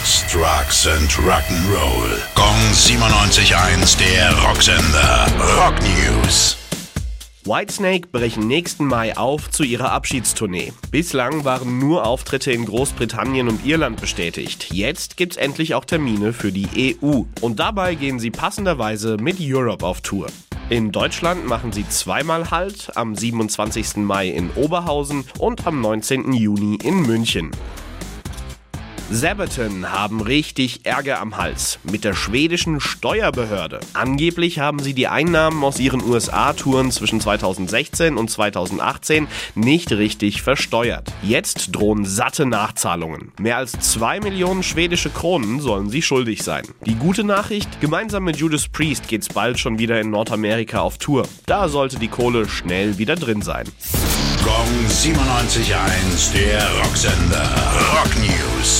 Sex, Drugs and Rock'n'Roll. Gong 97.1, der Rocksender. Rock News. Whitesnake brechen nächsten Mai auf zu ihrer Abschiedstournee. Bislang waren nur Auftritte in Großbritannien und Irland bestätigt. Jetzt gibt's endlich auch Termine für die EU. Und dabei gehen sie passenderweise mit Europe auf Tour. In Deutschland machen sie zweimal Halt, am 27. Mai in Oberhausen und am 19. Juni in München. Sabaton haben richtig Ärger am Hals mit der schwedischen Steuerbehörde. Angeblich haben sie die Einnahmen aus ihren USA-Touren zwischen 2016 und 2018 nicht richtig versteuert. Jetzt drohen satte Nachzahlungen. Mehr als 2 Millionen schwedische Kronen sollen sie schuldig sein. Die gute Nachricht, gemeinsam mit Judas Priest geht's bald schon wieder in Nordamerika auf Tour. Da sollte die Kohle schnell wieder drin sein. Gong 97.1, der Rocksender. Rock News.